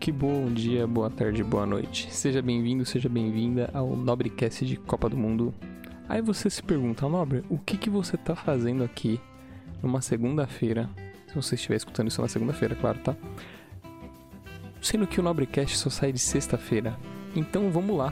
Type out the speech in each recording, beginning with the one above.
Que bom dia, boa tarde, boa noite. Seja bem-vindo, seja bem-vinda ao Nobrecast de Copa do Mundo. Aí você se pergunta, Nobre, o que, que você tá fazendo aqui numa segunda-feira? Se você estiver escutando isso na segunda-feira, claro, tá? Sendo que o Nobrecast só sai de sexta-feira. Então vamos lá.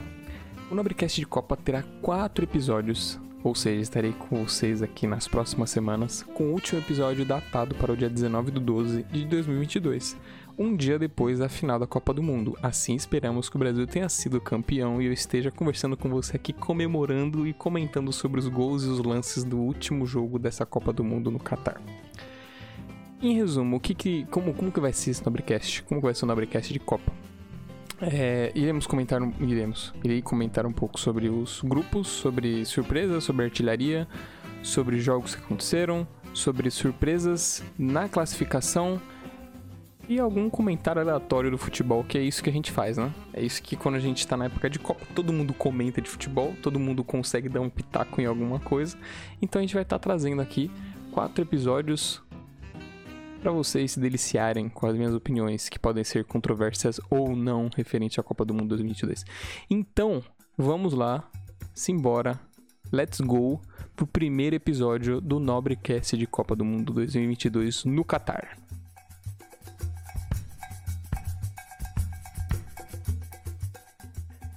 O Nobrecast de Copa terá quatro episódios ou seja, estarei com vocês aqui nas próximas semanas com o último episódio datado para o dia 19 de 12 de 2022, um dia depois da final da Copa do Mundo. Assim esperamos que o Brasil tenha sido campeão e eu esteja conversando com você aqui comemorando e comentando sobre os gols e os lances do último jogo dessa Copa do Mundo no Catar. Em resumo, o que, que como, como que vai ser esse Nobrecast? Como vai ser o Nobrecast de Copa? É, iremos comentar, iremos, irei comentar um pouco sobre os grupos, sobre surpresas, sobre artilharia, sobre jogos que aconteceram, sobre surpresas na classificação e algum comentário aleatório do futebol, que é isso que a gente faz, né? É isso que quando a gente tá na época de Copa, todo mundo comenta de futebol, todo mundo consegue dar um pitaco em alguma coisa. Então a gente vai estar tá trazendo aqui quatro episódios para vocês se deliciarem com as minhas opiniões, que podem ser controversas ou não referente à Copa do Mundo 2022. Então, vamos lá, simbora, let's go pro primeiro episódio do Nobrecast de Copa do Mundo 2022 no Catar.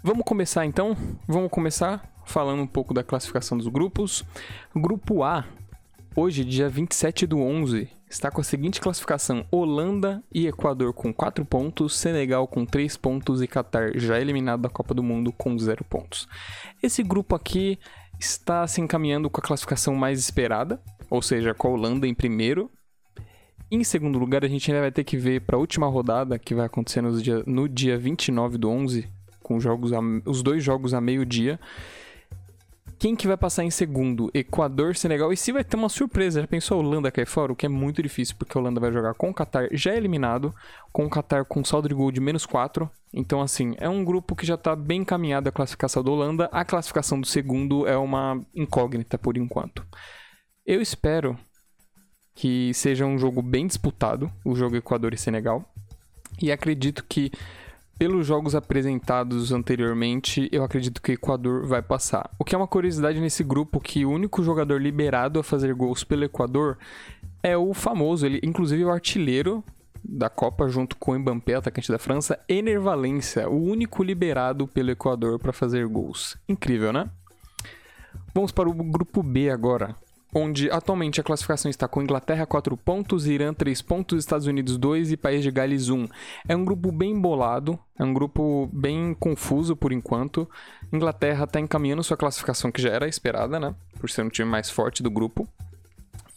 Vamos começar então? Vamos começar falando um pouco da classificação dos grupos. Grupo A, hoje, dia 27 do 11, está com a seguinte classificação: Holanda e Equador com 4 pontos, Senegal com 3 pontos e Qatar já eliminado da Copa do Mundo com 0 pontos. Esse grupo aqui está se encaminhando com a classificação mais esperada, ou seja, com a Holanda em primeiro. Em segundo lugar, a gente ainda vai ter que ver para a última rodada, que vai acontecer no dia, no dia 29 do 11, com jogos a, os dois jogos a meio-dia. Quem que vai passar em segundo? Equador, Senegal. E se vai ter uma surpresa, já pensou a Holanda cair fora? O que é muito difícil, porque a Holanda vai jogar com o Qatar já eliminado, com o Qatar com saldo de gol de menos 4. Então, assim, é um grupo que já tá bem encaminhado a classificação da Holanda. A classificação do segundo é uma incógnita por enquanto. Eu espero que seja um jogo bem disputado, o jogo Equador e Senegal. E acredito que pelos jogos apresentados anteriormente, eu acredito que o Equador vai passar. O que é uma curiosidade nesse grupo que o único jogador liberado a fazer gols pelo Equador é o famoso, ele inclusive o artilheiro da Copa junto com o Mbappé, atacante da França, Ener Valencia, o único liberado pelo Equador para fazer gols. Incrível, né? Vamos para o grupo B agora onde atualmente a classificação está com Inglaterra 4 pontos, Irã 3 pontos, Estados Unidos 2 e País de Gales 1. É um grupo bem bolado, é um grupo bem confuso por enquanto. Inglaterra está encaminhando sua classificação que já era esperada, né? Por ser um time mais forte do grupo.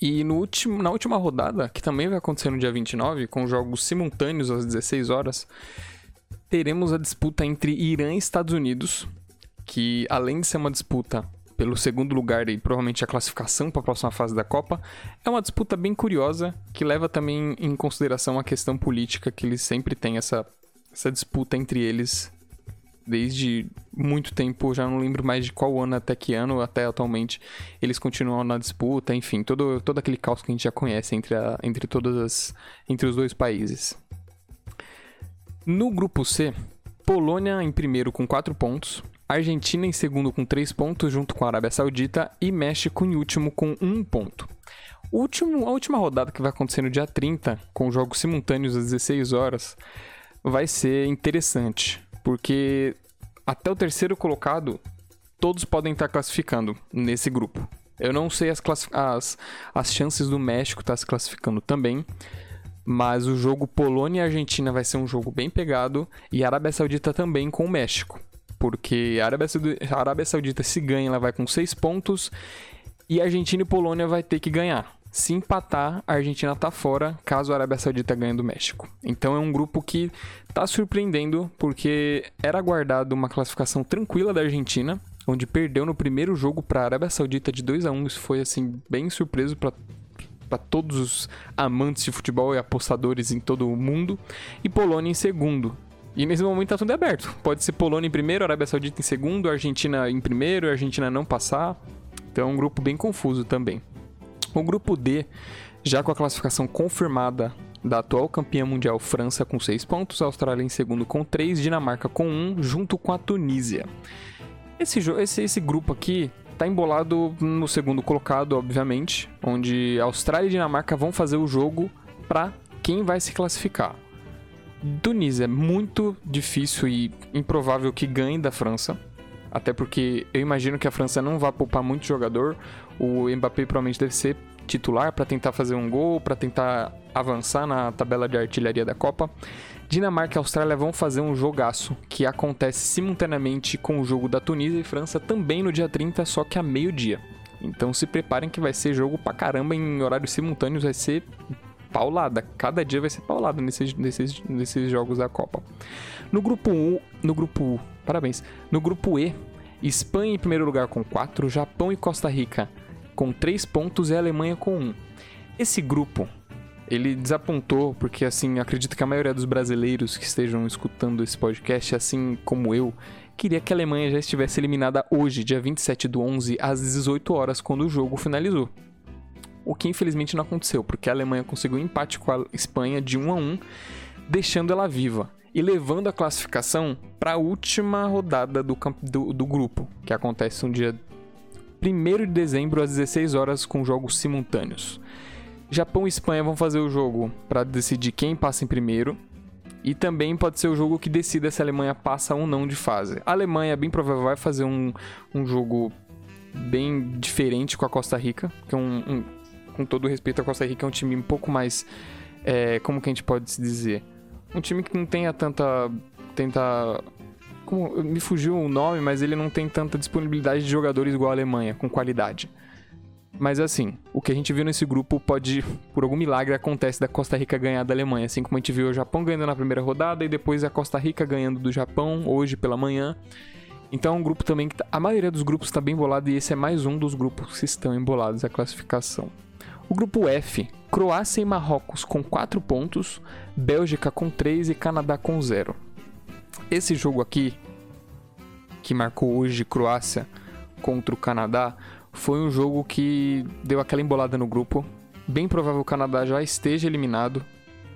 E no último, na última rodada, que também vai acontecer no dia 29, com jogos simultâneos às 16 horas, teremos a disputa entre Irã e Estados Unidos, que além de ser uma disputa pelo segundo lugar e provavelmente a classificação para a próxima fase da Copa, é uma disputa bem curiosa que leva também em consideração a questão política que eles sempre têm essa, essa disputa entre eles desde muito tempo, já não lembro mais de qual ano até que ano, até atualmente, eles continuam na disputa, enfim, todo, todo aquele caos que a gente já conhece entre, a, entre todas as, entre os dois países. No grupo C, Polônia em primeiro com 4 pontos, Argentina em segundo com 3 pontos, junto com a Arábia Saudita, e México em último com 1 ponto. Último, a última rodada que vai acontecer no dia 30, com jogos simultâneos às 16 horas, vai ser interessante, porque até o terceiro colocado, todos podem estar classificando nesse grupo. Eu não sei as, as, as chances do México estar se classificando também, mas o jogo Polônia e Argentina vai ser um jogo bem pegado, e Arábia Saudita também com o México porque a Arábia, Saudita, a Arábia Saudita se ganha, ela vai com 6 pontos e Argentina e Polônia vai ter que ganhar. Se empatar, a Argentina tá fora, caso a Arábia Saudita ganhe do México. Então é um grupo que tá surpreendendo, porque era aguardado uma classificação tranquila da Argentina, onde perdeu no primeiro jogo para a Arábia Saudita de 2 a 1 Isso foi assim bem surpreso para para todos os amantes de futebol e apostadores em todo o mundo, e Polônia em segundo. E nesse momento tá tudo aberto. Pode ser Polônia em primeiro, Arábia Saudita em segundo, Argentina em primeiro, Argentina não passar. Então é um grupo bem confuso também. O grupo D, já com a classificação confirmada da atual campeã mundial França com 6 pontos, Austrália em segundo com 3, Dinamarca com 1, junto com a Tunísia. Esse, esse, esse grupo aqui tá embolado no segundo colocado, obviamente, onde Austrália e Dinamarca vão fazer o jogo para quem vai se classificar. Tunísia é muito difícil e improvável que ganhe da França. Até porque eu imagino que a França não vai poupar muito jogador. O Mbappé provavelmente deve ser titular para tentar fazer um gol, para tentar avançar na tabela de artilharia da Copa. Dinamarca e Austrália vão fazer um jogaço que acontece simultaneamente com o jogo da Tunísia e França também no dia 30, só que a meio-dia. Então se preparem que vai ser jogo pra caramba em horários simultâneos, vai ser paulada. Cada dia vai ser paulada nesses, nesses, nesses jogos da Copa. No grupo U, no grupo U, parabéns. No grupo E, Espanha em primeiro lugar com 4, Japão e Costa Rica com 3 pontos e Alemanha com 1. Esse grupo, ele desapontou, porque assim, acredito que a maioria dos brasileiros que estejam escutando esse podcast, assim como eu, queria que a Alemanha já estivesse eliminada hoje, dia 27 do 11, às 18 horas, quando o jogo finalizou. O que infelizmente não aconteceu, porque a Alemanha conseguiu um empate com a Espanha de 1 a 1, deixando ela viva e levando a classificação para a última rodada do, do, do grupo, que acontece no dia 1 de dezembro às 16 horas com jogos simultâneos. Japão e Espanha vão fazer o jogo para decidir quem passa em primeiro. E também pode ser o jogo que decida se a Alemanha passa ou não de fase. A Alemanha, bem provável, vai fazer um, um jogo bem diferente com a Costa Rica. Que é um, um, com todo respeito, a Costa Rica é um time um pouco mais. É, como que a gente pode se dizer? Um time que não tenha tanta. Tenta como, me fugiu o nome, mas ele não tem tanta disponibilidade de jogadores igual a Alemanha, com qualidade. Mas assim, o que a gente viu nesse grupo pode, por algum milagre, acontece da Costa Rica ganhar da Alemanha. Assim como a gente viu o Japão ganhando na primeira rodada e depois a Costa Rica ganhando do Japão hoje pela manhã. Então é um grupo também que tá, a maioria dos grupos está bem bolado e esse é mais um dos grupos que estão embolados a classificação. O grupo F, Croácia e Marrocos com 4 pontos, Bélgica com 3 e Canadá com 0. Esse jogo aqui, que marcou hoje Croácia contra o Canadá, foi um jogo que deu aquela embolada no grupo. Bem provável o Canadá já esteja eliminado.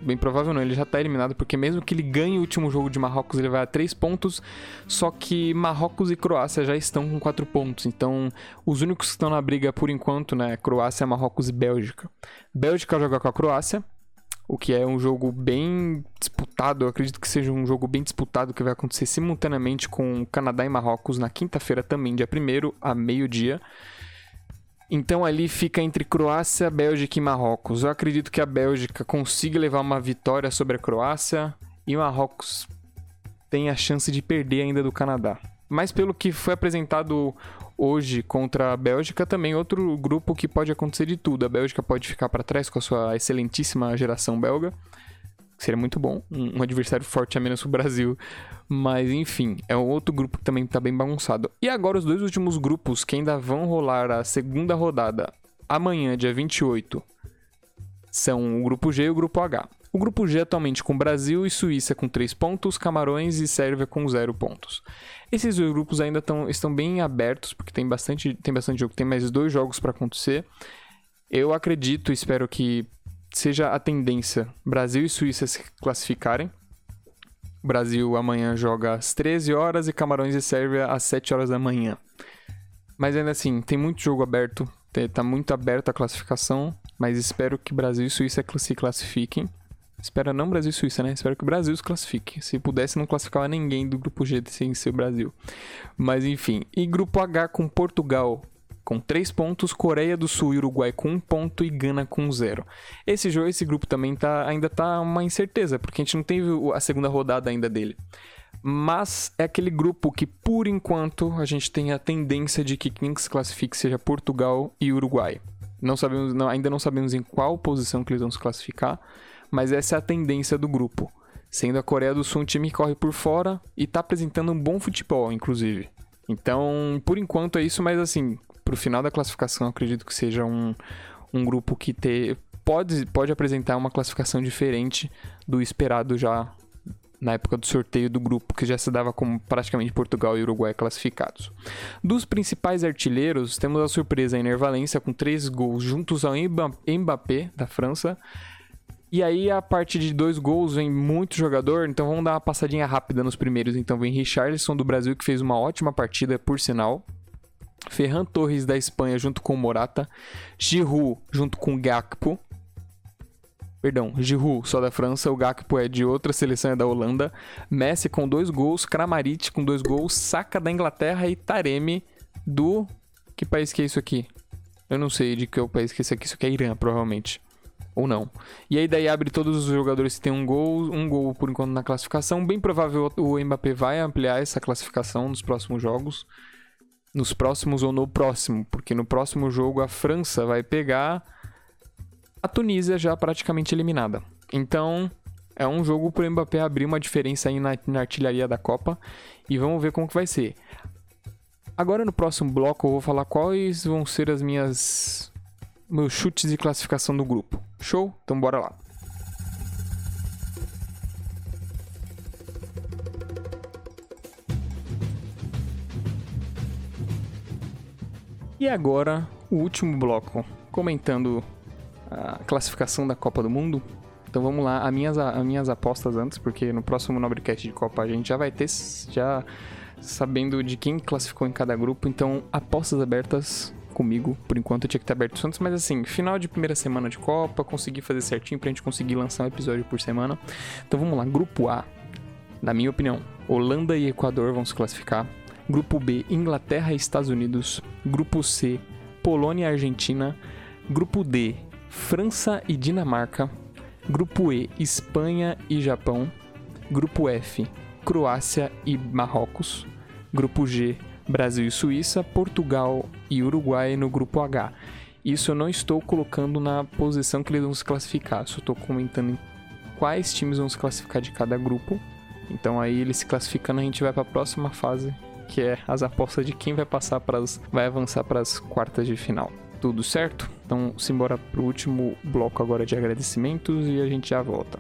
Bem provável não, ele já está eliminado, porque mesmo que ele ganhe o último jogo de Marrocos, ele vai a 3 pontos. Só que Marrocos e Croácia já estão com 4 pontos. Então, os únicos que estão na briga por enquanto, né? Croácia, Marrocos e Bélgica. Bélgica joga com a Croácia, o que é um jogo bem disputado. Eu acredito que seja um jogo bem disputado que vai acontecer simultaneamente com Canadá e Marrocos na quinta-feira também, dia 1 a meio-dia. Então ali fica entre Croácia, Bélgica e Marrocos. Eu acredito que a Bélgica consiga levar uma vitória sobre a Croácia e Marrocos tem a chance de perder ainda do Canadá. Mas pelo que foi apresentado hoje contra a Bélgica, também outro grupo que pode acontecer de tudo. A Bélgica pode ficar para trás com a sua excelentíssima geração belga, seria muito bom, um, adversário forte a menos o Brasil. Mas enfim, é um outro grupo que também está bem bagunçado. E agora os dois últimos grupos que ainda vão rolar a segunda rodada amanhã, dia 28, são o grupo G e o grupo H. O grupo G atualmente com Brasil e Suíça com 3 pontos, Camarões e Sérvia com 0 pontos. Esses dois grupos ainda tão, estão bem abertos, porque tem bastante, tem bastante jogo, tem mais dois jogos para acontecer. Eu acredito, espero que seja a tendência Brasil e Suíça se classificarem. O Brasil amanhã joga às 13 horas e Camarões e Sérvia às 7 horas da manhã. Mas ainda assim, tem muito jogo aberto, tá muito aberta a classificação, mas espero que Brasil e Suíça se classifiquem. Espera não Brasil e Suíça, né? Espero que o Brasil se classifique. Se pudesse, não classificava ninguém do grupo G sem ser o Brasil. Mas enfim. E grupo H com Portugal com 3 pontos, Coreia do Sul e Uruguai com 1 um ponto e Gana com 0. Esse jogo, esse grupo também tá, ainda tá uma incerteza, porque a gente não teve a segunda rodada ainda dele. Mas é aquele grupo que, por enquanto, a gente tem a tendência de que quem se classifique seja Portugal e Uruguai. Não sabemos, não, ainda não sabemos em qual posição que eles vão se classificar, mas essa é a tendência do grupo. Sendo a Coreia do Sul um time que corre por fora e está apresentando um bom futebol, inclusive. Então, por enquanto é isso, mas assim, pro final da classificação, acredito que seja um, um grupo que te, pode, pode apresentar uma classificação diferente do esperado já na época do sorteio do grupo, que já se dava como praticamente Portugal e Uruguai classificados. Dos principais artilheiros, temos a surpresa Ener Valência com três gols juntos ao Mbappé, da França, E aí a parte de dois gols vem muito jogador, então vamos dar uma passadinha rápida nos primeiros. Então vem Richarlison do Brasil que fez uma ótima partida, por sinal. Ferran Torres da Espanha junto com Morata, Giroud junto com Gakpo. Perdão, Giroud só da França, o Gakpo é de outra seleção, é da Holanda. Messi com dois gols, Kramaric com dois gols, Saka da Inglaterra e Taremi do... Que país que é isso aqui? Eu não sei de que é o país que é esse aqui, isso aqui é Irã, provavelmente ou não. E aí daí abre todos os jogadores que tem um gol, um gol por enquanto na classificação. Bem provável o Mbappé vai ampliar essa classificação nos próximos jogos. Nos próximos ou no próximo, porque no próximo jogo a França vai pegar a Tunísia já praticamente eliminada. Então, é um jogo para o Mbappé abrir uma diferença aí na, na artilharia da Copa e vamos ver como que vai ser. Agora no próximo bloco eu vou falar quais vão ser as minhas meus chutes de classificação do grupo. Show? Então bora lá. E agora, o último bloco, comentando a classificação da Copa do Mundo. Então vamos lá, as minhas, as minhas apostas antes, porque no próximo Nobrecast de Copa a gente já vai ter, já sabendo de quem classificou em cada grupo. Então, apostas abertas comigo. Por enquanto tinha que estar aberto antes, mas assim, final de primeira semana de Copa, consegui fazer certinho pra gente conseguir lançar um episódio por semana. Então vamos lá, grupo A, na minha opinião, Holanda e Equador vão se classificar. Grupo B, Inglaterra e Estados Unidos. Grupo C, Polônia e Argentina. Grupo D, França e Dinamarca. Grupo E, Espanha e Japão. Grupo F, Croácia e Marrocos. Grupo G, Brasil e Suíça, Portugal e Uruguai no grupo H. Isso eu não estou colocando na posição que eles vão se classificar, só estou comentando quais times vão se classificar de cada grupo. Então aí eles se classificando, a gente vai para a próxima fase, que é as apostas de quem vai passar para vai avançar para as quartas de final. Tudo certo? Então, simbora pro último bloco agora de agradecimentos e a gente já volta.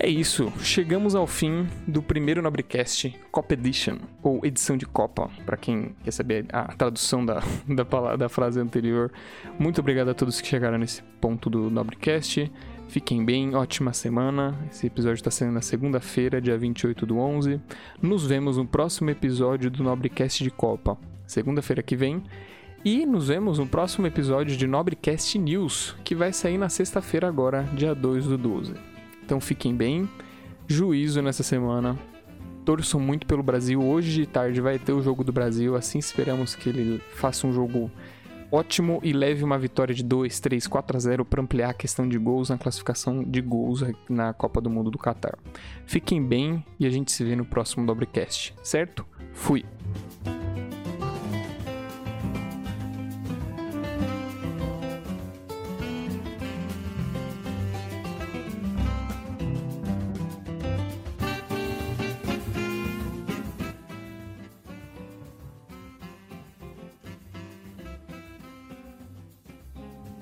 É isso, chegamos ao fim do primeiro Nobrecast Copa Edition, ou edição de Copa, para quem quer saber a tradução da, da, da frase anterior. Muito obrigado a todos que chegaram nesse ponto do Nobrecast. Fiquem bem, ótima semana. Esse episódio está sendo na segunda-feira, dia 28 do 11. Nos vemos no próximo episódio do Nobrecast de Copa, segunda-feira que vem. E nos vemos no próximo episódio de Nobrecast News, que vai sair na sexta-feira agora, dia 2 do 12. Então fiquem bem. Juízo nessa semana. Torçam muito pelo Brasil. Hoje de tarde vai ter o jogo do Brasil. Assim esperamos que ele faça um jogo ótimo e leve uma vitória de 2, 3, 4 a 0 para ampliar a questão de gols na classificação de gols na Copa do Mundo do Qatar. Fiquem bem e a gente se vê no próximo Dobrecast, certo? Fui!